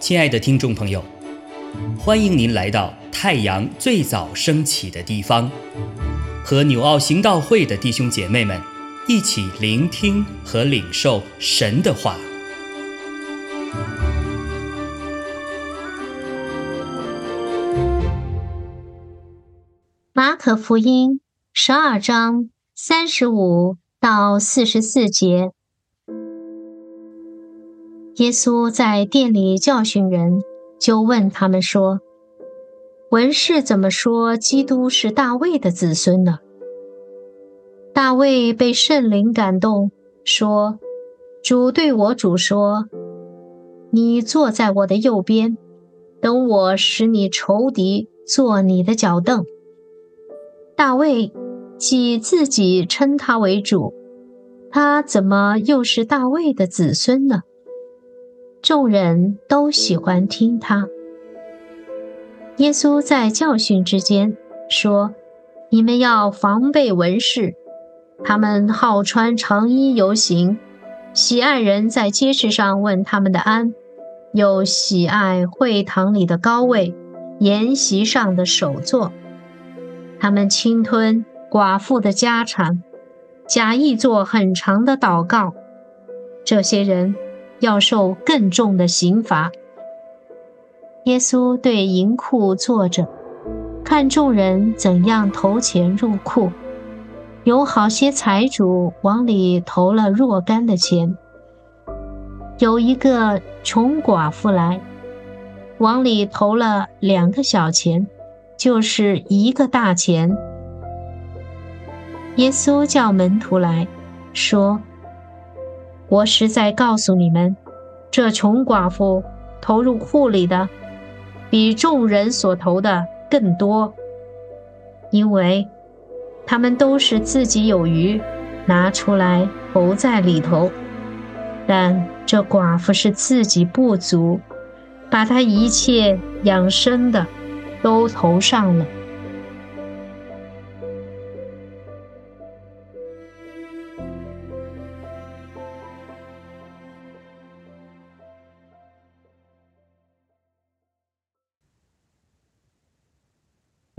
亲爱的听众朋友，欢迎您来到太阳最早升起的地方，和纽奥行道会的弟兄姐妹们一起聆听和领受神的话。马可福音十二章三十五到四十四节。耶稣在店里教训人，就问他们说：“文士怎么说基督是大卫的子孙呢？”大卫被圣灵感动，说：“主对我主说，你坐在我的右边，等我使你仇敌坐你的脚凳。”大卫既自己称他为主，他怎么又是大卫的子孙呢？众人都喜欢听他。耶稣在教训之间说：“你们要防备文士，他们好穿长衣游行，喜爱人在街市上问他们的安，又喜爱会堂里的高位，筵席上的首座。他们侵吞寡妇的家产，假意做很长的祷告。这些人。”要受更重的刑罚。耶稣对银库坐着，看众人怎样投钱入库。有好些财主往里投了若干的钱。有一个穷寡妇来，往里投了两个小钱，就是一个大钱。耶稣叫门徒来说。我实在告诉你们，这穷寡妇投入库里的，比众人所投的更多，因为他们都是自己有余，拿出来投在里头；但这寡妇是自己不足，把她一切养生的都投上了。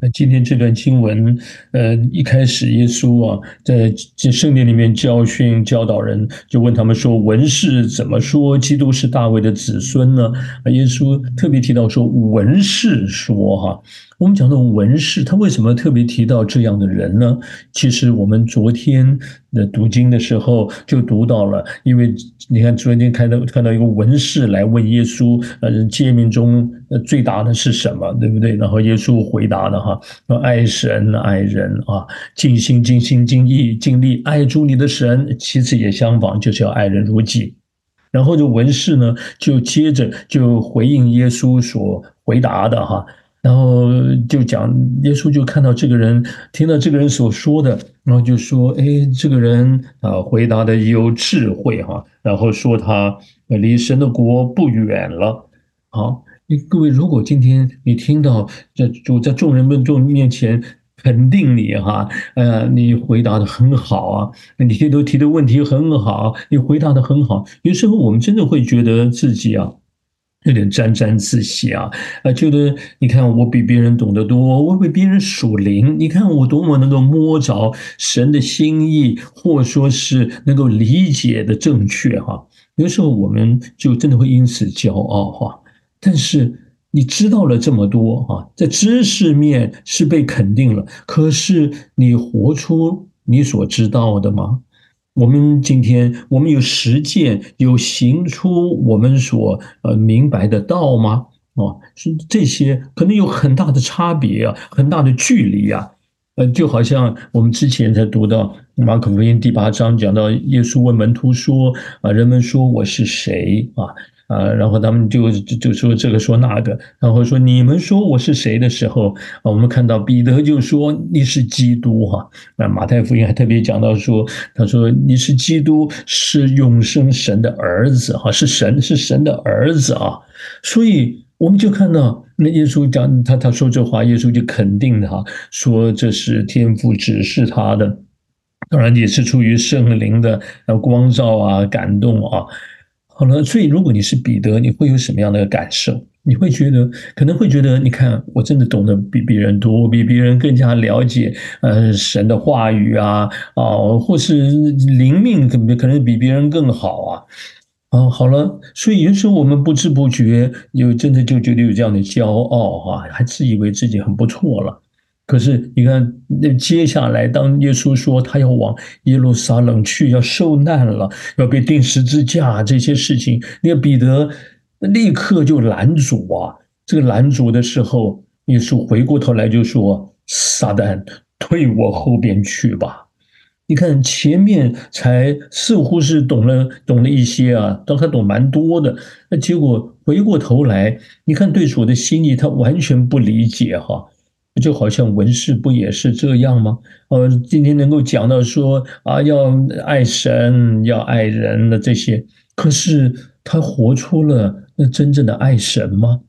呃，今天这段经文，呃，一开始耶稣啊，在这圣殿里面教训教导人，就问他们说：“文士怎么说基督是大卫的子孙呢？”啊，耶稣特别提到说：“文士说，哈。”我们讲的文士，他为什么特别提到这样的人呢？其实我们昨天的读经的时候就读到了，因为你看昨天看到看到一个文士来问耶稣，呃，诫命中呃最大的是什么，对不对？然后耶稣回答的哈，爱神爱人啊，尽心尽心尽意尽力爱主你的神，其次也相仿，就是要爱人如己。然后这文士呢，就接着就回应耶稣所回答的哈。然后就讲，耶稣就看到这个人，听到这个人所说的，然后就说：“哎，这个人啊，回答的有智慧哈。”然后说他离神的国不远了。好，各位，如果今天你听到这主在众人们众面前肯定你哈，呃，你回答的很好啊，你提都提的问题很好，你回答的很好，有时候我们真的会觉得自己啊。有点沾沾自喜啊，啊，觉得你看我比别人懂得多，我比别人属灵，你看我多么能够摸着神的心意，或说是能够理解的正确哈。有时候我们就真的会因此骄傲哈。但是你知道了这么多哈，在知识面是被肯定了，可是你活出你所知道的吗？我们今天，我们有实践，有行出我们所呃明白的道吗？哦，是这些可能有很大的差别啊，很大的距离啊。呃，就好像我们之前才读到马可福音第八章，讲到耶稣问门徒说：“啊，人们说我是谁啊？”啊，然后他们就就说这个说那个，然后说你们说我是谁的时候，啊，我们看到彼得就说你是基督哈。那马太福音还特别讲到说，他说你是基督，是永生神的儿子哈，是神是神的儿子啊。所以我们就看到那耶稣讲他他说这话，耶稣就肯定的哈，说这是天父指示他的。当然也是出于圣灵的呃光照啊、感动啊。好了，所以如果你是彼得，你会有什么样的感受？你会觉得可能会觉得，你看我真的懂得比别人多，比别人更加了解呃神的话语啊啊，或是灵命可能可能比别人更好啊。啊，好了，所以有时候我们不知不觉有真的就觉得有这样的骄傲哈，还自以为自己很不错了。可是你看，那接下来当耶稣说他要往耶路撒冷去，要受难了，要被钉十字架这些事情，那个彼得立刻就拦阻啊。这个拦阻的时候，耶稣回过头来就说：“撒旦，退我后边去吧。”你看前面才似乎是懂了懂了一些啊，当他懂蛮多的，那结果回过头来，你看对主的心意他完全不理解哈，就好像文士不也是这样吗？呃，今天能够讲到说啊，要爱神要爱人的这些，可是他活出了那真正的爱神吗？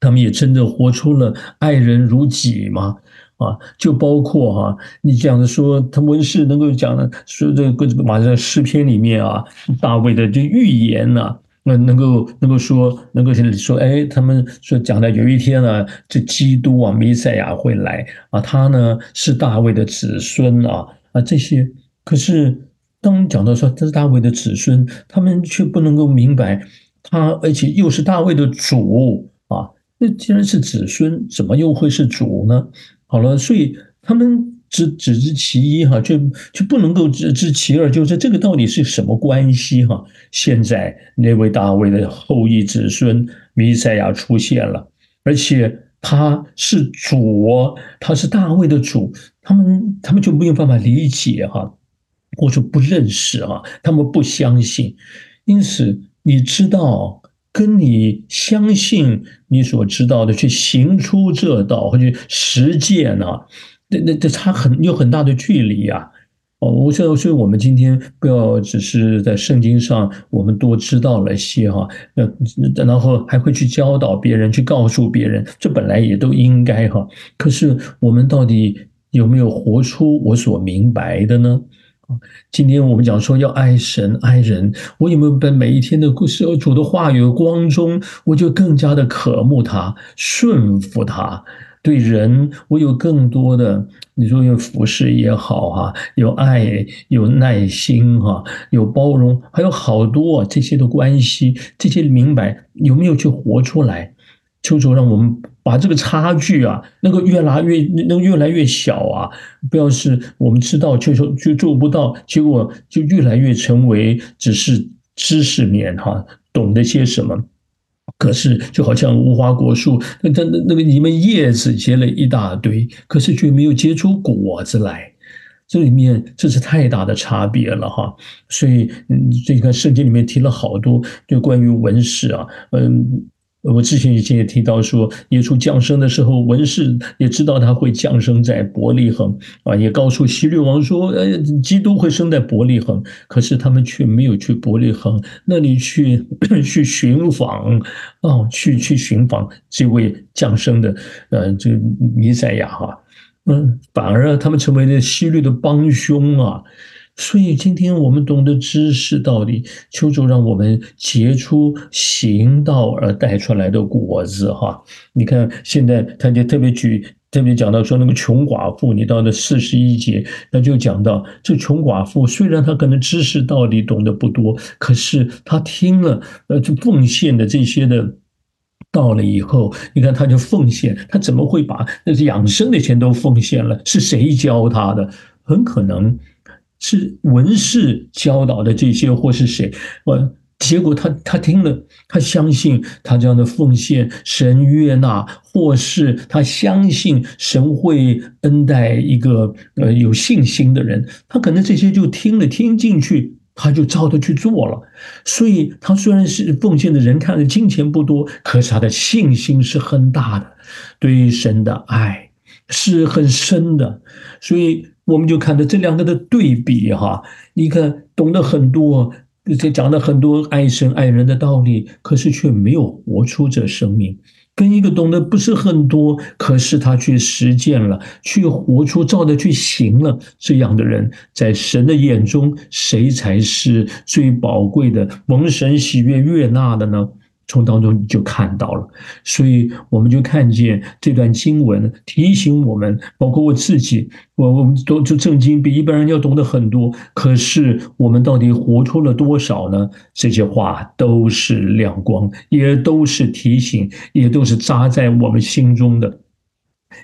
他们也真的活出了爱人如己吗？啊，就包括哈，你讲的说他文士能够讲的说这个马上诗篇里面啊，大卫的这预言呐，那能够能够说能够说，哎，他们说讲的有一天呢，这基督啊，弥赛亚会来啊，他呢是大卫的子孙啊啊这些，可是当讲到说这是大卫的子孙，他们却不能够明白他，而且又是大卫的主啊，那既然是子孙，怎么又会是主呢？好了，所以他们只只知其一哈，就就不能够只知其二，就是这个到底是什么关系哈？现在那位大卫的后裔子孙弥赛亚出现了，而且他是主，他是大卫的主，他们他们就没有办法理解哈，或者不认识啊，他们不相信，因此你知道。跟你相信你所知道的去行出这道，或者实践呢？那那这差很有很大的距离啊！哦，我所以所以我们今天不要只是在圣经上我们多知道了些哈，呃，然后还会去教导别人，去告诉别人，这本来也都应该哈。可是我们到底有没有活出我所明白的呢？今天我们讲说要爱神爱人，我有没有在每一天的故事主的话语光中，我就更加的渴慕他，顺服他。对人，我有更多的，你说有服侍也好哈，有爱，有耐心哈，有包容，还有好多这些的关系，这些明白有没有去活出来？求主让我们。把这个差距啊，能够越拉越，能越来越小啊！不要是我们知道就说就做不到，结果就越来越成为只是知识面哈，懂得些什么？可是就好像无花果树，那那那个你们叶子结了一大堆，可是却没有结出果子来，这里面这是太大的差别了哈！所以嗯，这个圣经里面提了好多就关于文士啊，嗯。我之前以前也提到说，耶稣降生的时候，文士也知道他会降生在伯利恒啊，也告诉希律王说，呃，基督会生在伯利恒，可是他们却没有去伯利恒那里去 去寻访啊，去去寻访这位降生的呃这个弥赛亚哈，嗯，反而他们成为了希律的帮凶啊。所以今天我们懂得知识道理，求主让我们结出行道而带出来的果子哈。你看现在他就特别举特别讲到说那个穷寡妇，你到了四十一节，那就讲到这穷寡妇虽然她可能知识道理懂得不多，可是她听了呃就奉献的这些的到了以后，你看她就奉献，她怎么会把那养生的钱都奉献了？是谁教她的？很可能。是文士教导的这些，或是谁？我结果他他听了，他相信他这样的奉献神悦纳，或是他相信神会恩待一个呃有信心的人，他可能这些就听了听进去，他就照着去做了。所以他虽然是奉献的人，看的金钱不多，可是他的信心是很大的，对于神的爱是很深的，所以。我们就看到这两个的对比哈，你看懂得很多，这讲了很多爱神爱人的道理，可是却没有活出这生命，跟一个懂得不是很多，可是他去实践了，去活出，照着去行了，这样的人，在神的眼中，谁才是最宝贵的、蒙神喜悦悦纳的呢？从当中你就看到了，所以我们就看见这段经文提醒我们，包括我自己，我我们都就正经比一般人要懂得很多。可是我们到底活出了多少呢？这些话都是亮光，也都是提醒，也都是扎在我们心中的。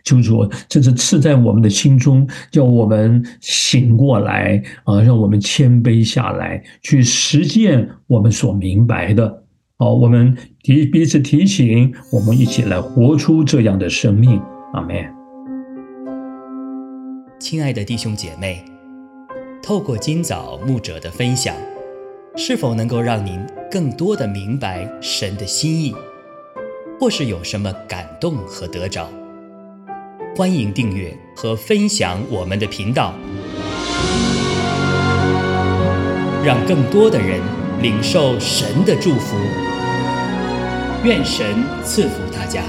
就是说，这是刺在我们的心中，叫我们醒过来啊，让我们谦卑下来，去实践我们所明白的。好，我们提彼此提醒，我们一起来活出这样的生命。阿门。亲爱的弟兄姐妹，透过今早牧者的分享，是否能够让您更多的明白神的心意，或是有什么感动和得着？欢迎订阅和分享我们的频道，让更多的人领受神的祝福。愿神赐福大家。